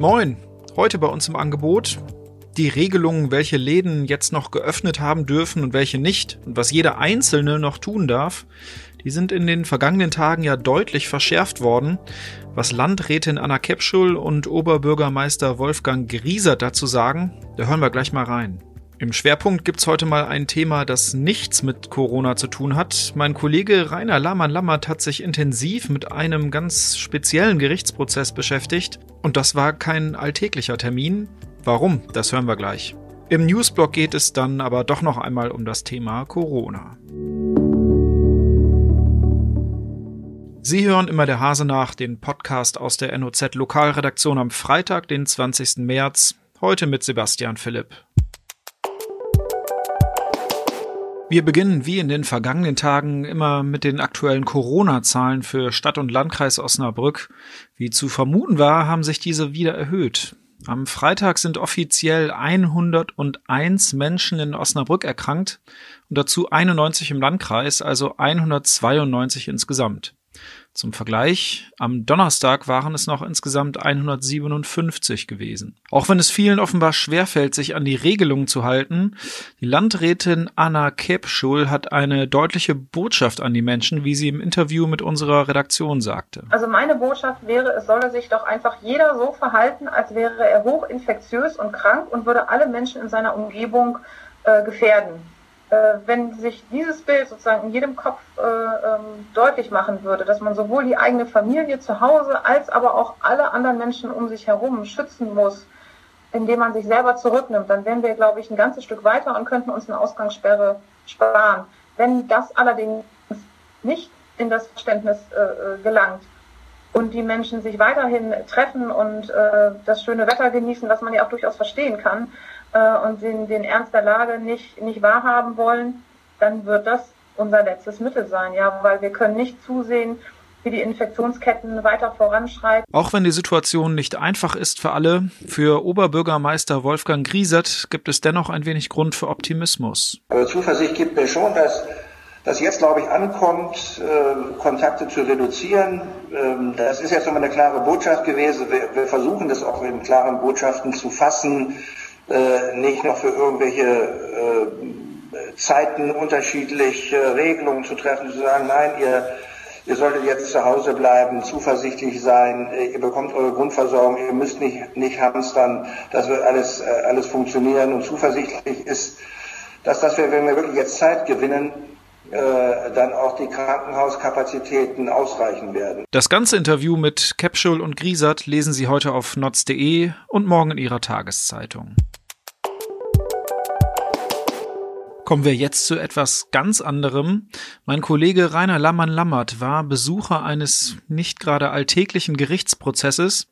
Moin, heute bei uns im Angebot die Regelungen, welche Läden jetzt noch geöffnet haben dürfen und welche nicht und was jeder Einzelne noch tun darf, die sind in den vergangenen Tagen ja deutlich verschärft worden. Was Landrätin Anna Kepschul und Oberbürgermeister Wolfgang Griesert dazu sagen, da hören wir gleich mal rein. Im Schwerpunkt gibt's heute mal ein Thema, das nichts mit Corona zu tun hat. Mein Kollege Rainer Lamann-Lammert hat sich intensiv mit einem ganz speziellen Gerichtsprozess beschäftigt. Und das war kein alltäglicher Termin. Warum? Das hören wir gleich. Im Newsblog geht es dann aber doch noch einmal um das Thema Corona. Sie hören immer der Hase nach, den Podcast aus der NOZ Lokalredaktion am Freitag, den 20. März, heute mit Sebastian Philipp. Wir beginnen wie in den vergangenen Tagen immer mit den aktuellen Corona-Zahlen für Stadt und Landkreis Osnabrück. Wie zu vermuten war, haben sich diese wieder erhöht. Am Freitag sind offiziell 101 Menschen in Osnabrück erkrankt und dazu 91 im Landkreis, also 192 insgesamt. Zum Vergleich, am Donnerstag waren es noch insgesamt 157 gewesen. Auch wenn es vielen offenbar schwerfällt, sich an die Regelungen zu halten, die Landrätin Anna Kepschul hat eine deutliche Botschaft an die Menschen, wie sie im Interview mit unserer Redaktion sagte. Also meine Botschaft wäre, es solle sich doch einfach jeder so verhalten, als wäre er hochinfektiös und krank und würde alle Menschen in seiner Umgebung äh, gefährden äh, wenn sich dieses Bild sozusagen in jedem Kopf äh, ähm, deutlich machen würde, dass man sowohl die eigene Familie zu Hause als aber auch alle anderen Menschen um sich herum schützen muss, indem man sich selber zurücknimmt, dann wären wir, glaube ich, ein ganzes Stück weiter und könnten uns eine Ausgangssperre sparen. Wenn das allerdings nicht in das Verständnis äh, äh gelangt und die Menschen sich weiterhin treffen und äh, das schöne Wetter genießen, was man ja auch durchaus verstehen kann, äh, und den, den Ernst der Lage nicht, nicht wahrhaben wollen, dann wird das unser letztes Mittel sein, ja, weil wir können nicht zusehen, wie die Infektionsketten weiter voranschreiten. Auch wenn die Situation nicht einfach ist für alle, für Oberbürgermeister Wolfgang Griesert gibt es dennoch ein wenig Grund für Optimismus. Aber Zuversicht gibt mir schon, dass das jetzt, glaube ich, ankommt, äh, Kontakte zu reduzieren. Ähm, das ist jetzt nochmal eine klare Botschaft gewesen. Wir, wir versuchen das auch in klaren Botschaften zu fassen äh, nicht noch für irgendwelche äh, Zeiten unterschiedlich äh, Regelungen zu treffen, zu sagen, nein, ihr, ihr solltet jetzt zu Hause bleiben, zuversichtlich sein, äh, ihr bekommt eure Grundversorgung, ihr müsst nicht, nicht hamstern, das wird alles, äh, alles funktionieren und zuversichtlich ist, dass das wir, wenn wir wirklich jetzt Zeit gewinnen, dann auch die Krankenhauskapazitäten ausreichen werden. Das ganze Interview mit Capsule und Griesert lesen Sie heute auf notz.de und morgen in Ihrer Tageszeitung. Kommen wir jetzt zu etwas ganz anderem. Mein Kollege Rainer Lammann-Lammert war Besucher eines nicht gerade alltäglichen Gerichtsprozesses.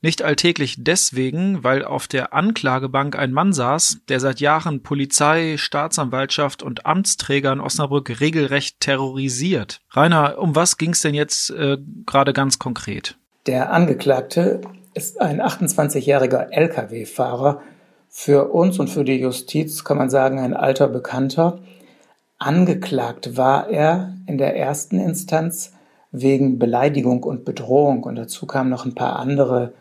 Nicht alltäglich deswegen, weil auf der Anklagebank ein Mann saß, der seit Jahren Polizei, Staatsanwaltschaft und Amtsträger in Osnabrück regelrecht terrorisiert. Rainer, um was ging es denn jetzt äh, gerade ganz konkret? Der Angeklagte ist ein 28-jähriger Lkw-Fahrer, für uns und für die Justiz kann man sagen, ein alter Bekannter. Angeklagt war er in der ersten Instanz wegen Beleidigung und Bedrohung und dazu kamen noch ein paar andere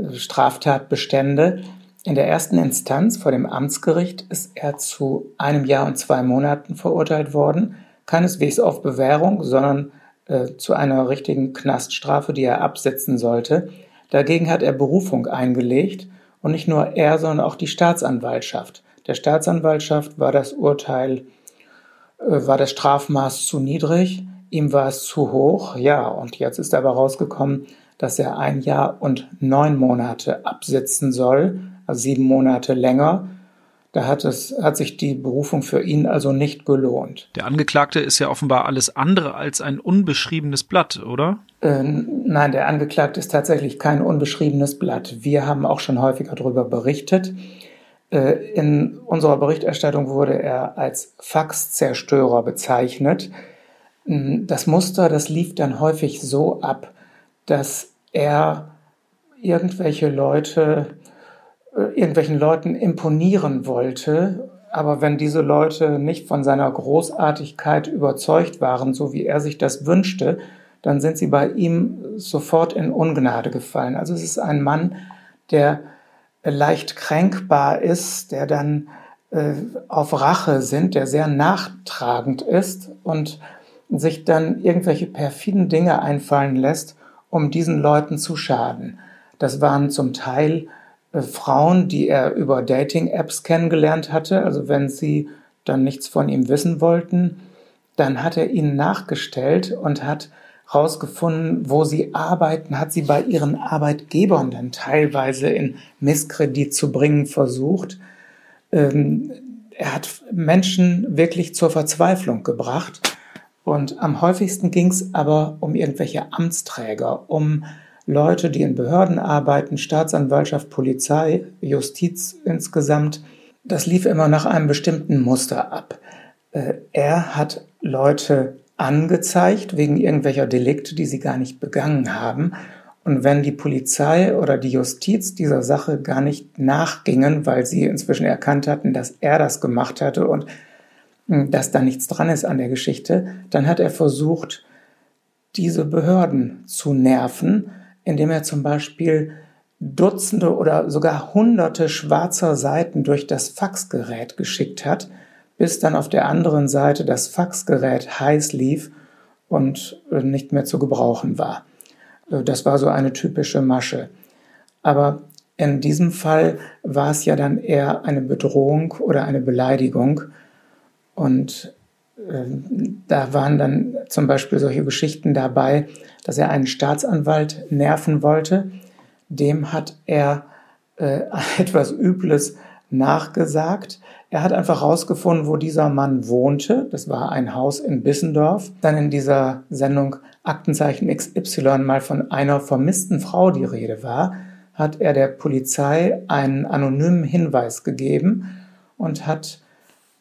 äh, Straftatbestände. In der ersten Instanz vor dem Amtsgericht ist er zu einem Jahr und zwei Monaten verurteilt worden, keineswegs auf Bewährung, sondern äh, zu einer richtigen Knaststrafe, die er absetzen sollte. Dagegen hat er Berufung eingelegt und nicht nur er, sondern auch die Staatsanwaltschaft. Der Staatsanwaltschaft war das Urteil, äh, war das Strafmaß zu niedrig, ihm war es zu hoch, ja, und jetzt ist aber rausgekommen, dass er ein Jahr und neun Monate absitzen soll, also sieben Monate länger. Da hat, es, hat sich die Berufung für ihn also nicht gelohnt. Der Angeklagte ist ja offenbar alles andere als ein unbeschriebenes Blatt, oder? Äh, nein, der Angeklagte ist tatsächlich kein unbeschriebenes Blatt. Wir haben auch schon häufiger darüber berichtet. Äh, in unserer Berichterstattung wurde er als Faxzerstörer bezeichnet. Hm, das Muster, das lief dann häufig so ab, dass er irgendwelche Leute äh, irgendwelchen Leuten imponieren wollte, aber wenn diese Leute nicht von seiner Großartigkeit überzeugt waren, so wie er sich das wünschte, dann sind sie bei ihm sofort in Ungnade gefallen. Also es ist ein Mann, der leicht kränkbar ist, der dann äh, auf Rache sind, der sehr nachtragend ist und sich dann irgendwelche perfiden Dinge einfallen lässt, um diesen Leuten zu schaden. Das waren zum Teil äh, Frauen, die er über Dating-Apps kennengelernt hatte. Also wenn sie dann nichts von ihm wissen wollten, dann hat er ihnen nachgestellt und hat herausgefunden, wo sie arbeiten, hat sie bei ihren Arbeitgebern dann teilweise in Misskredit zu bringen versucht. Ähm, er hat Menschen wirklich zur Verzweiflung gebracht. Und am häufigsten ging es aber um irgendwelche Amtsträger, um Leute, die in Behörden arbeiten, Staatsanwaltschaft, Polizei, Justiz insgesamt. Das lief immer nach einem bestimmten Muster ab. Äh, er hat Leute angezeigt wegen irgendwelcher Delikte, die sie gar nicht begangen haben. Und wenn die Polizei oder die Justiz dieser Sache gar nicht nachgingen, weil sie inzwischen erkannt hatten, dass er das gemacht hatte und hm, dass da nichts dran ist an der Geschichte, dann hat er versucht, diese Behörden zu nerven, indem er zum Beispiel Dutzende oder sogar Hunderte schwarzer Seiten durch das Faxgerät geschickt hat, bis dann auf der anderen Seite das Faxgerät heiß lief und äh, nicht mehr zu gebrauchen war. Äh, das war so eine typische Masche. Aber in diesem Fall war es ja dann eher eine Bedrohung oder eine Beleidigung. Und äh, da waren dann zum Beispiel solche Geschichten dabei, dass er einen Staatsanwalt nerven wollte. Dem hat er äh, etwas Übles nachgesagt. Er hat einfach herausgefunden, wo dieser Mann wohnte. Das war ein Haus in Bissendorf. Dann in dieser Sendung Aktenzeichen XY mal von einer vermissten Frau die Rede war, hat er der Polizei einen anonymen Hinweis gegeben und hat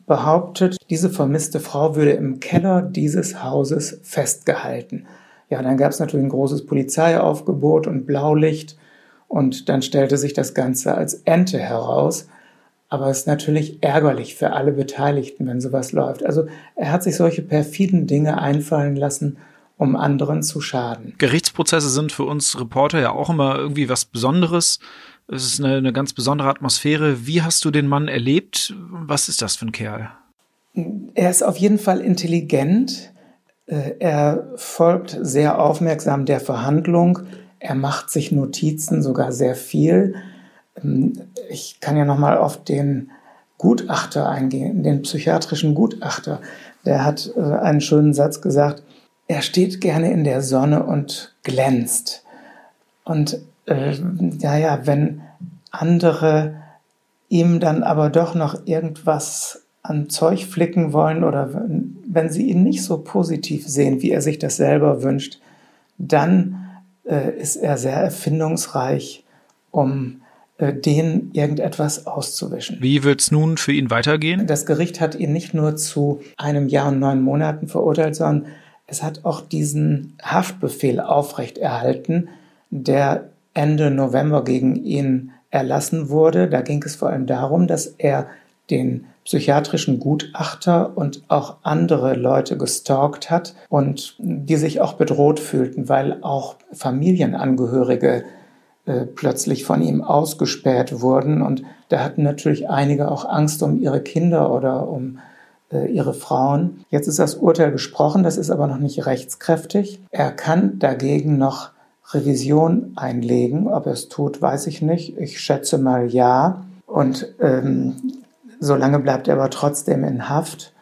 behauptet, diese vermisste Frau würde im Keller dieses Hauses festgehalten. Ja, dann gab es natürlich ein großes Polizeiaufgebot und Blaulicht und dann stellte sich das Ganze als Ente heraus. Aber es ist natürlich ärgerlich für alle Beteiligten, wenn sowas läuft. Also er hat sich solche perfiden Dinge einfallen lassen, um anderen zu schaden. Gerichtsprozesse sind für uns Reporter ja auch immer irgendwie was Besonderes. Es ist eine, eine ganz besondere Atmosphäre. Wie hast du den Mann erlebt? Was ist das für ein Kerl? Er ist auf jeden Fall intelligent. Äh, er folgt sehr aufmerksam der Verhandlung. Er macht sich Notizen, sogar sehr viel. Ähm, ich kann ja nochmal auf den Gutachter eingehen, den psychiatrischen Gutachter. Der hat äh, einen schönen Satz gesagt. Er steht gerne in der Sonne und glänzt. Und äh, ja, ja, wenn andere ihm dann aber doch noch irgendwas an Zeug flicken wollen oder wenn, wenn sie ihn nicht so positiv sehen, wie er sich das selber wünscht, dann äh, ist er sehr erfindungsreich, um denen irgendetwas auszuwischen. Wie wird es nun für ihn weitergehen? Das Gericht hat ihn nicht nur zu einem Jahr und neun Monaten verurteilt, sondern es hat auch diesen Haftbefehl aufrechterhalten, der Ende November gegen ihn erlassen wurde. Da ging es vor allem darum, dass er den psychiatrischen Gutachter und auch andere Leute gestalkt hat und die sich auch bedroht fühlten, weil auch Familienangehörige äh, plötzlich von ihm ausgespäht wurden. Und da hatten natürlich einige auch Angst um ihre Kinder oder um äh, ihre Frauen. Jetzt ist das Urteil gesprochen, das ist aber noch nicht rechtskräftig. Er kann dagegen noch Revision einlegen. Ob er es tut, weiß ich nicht. Ich schätze mal ja. Und ähm, solange bleibt er aber trotzdem in Haft.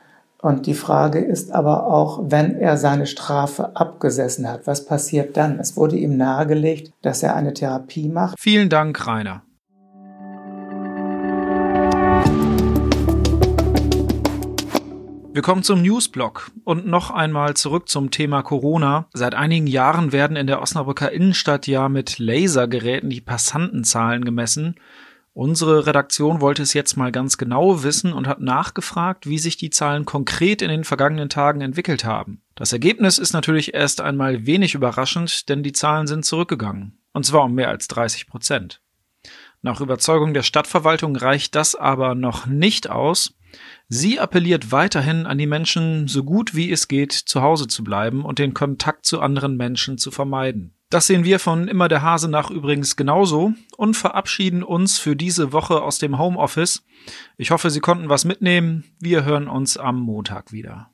Und die Frage ist aber auch, wenn er seine Strafe abgesessen hat, was passiert dann? Es wurde ihm nahegelegt, dass er eine Therapie macht. Vielen Dank, Rainer. Wir kommen zum Newsblock und noch einmal zurück zum Thema Corona. Seit einigen Jahren werden in der Osnabrücker Innenstadt ja mit Lasergeräten die Passantenzahlen gemessen. Unsere Redaktion wollte es jetzt mal ganz genau wissen und hat nachgefragt, wie sich die Zahlen konkret in den vergangenen Tagen entwickelt haben. Das Ergebnis ist natürlich erst einmal wenig überraschend, denn die Zahlen sind zurückgegangen. Und zwar um mehr als 30 Prozent. Nach Überzeugung der Stadtverwaltung reicht das aber noch nicht aus. Sie appelliert weiterhin an die Menschen, so gut wie es geht, zu Hause zu bleiben und den Kontakt zu anderen Menschen zu vermeiden. Das sehen wir von immer der Hase nach übrigens genauso und verabschieden uns für diese Woche aus dem Homeoffice. Ich hoffe, Sie konnten was mitnehmen. Wir hören uns am Montag wieder.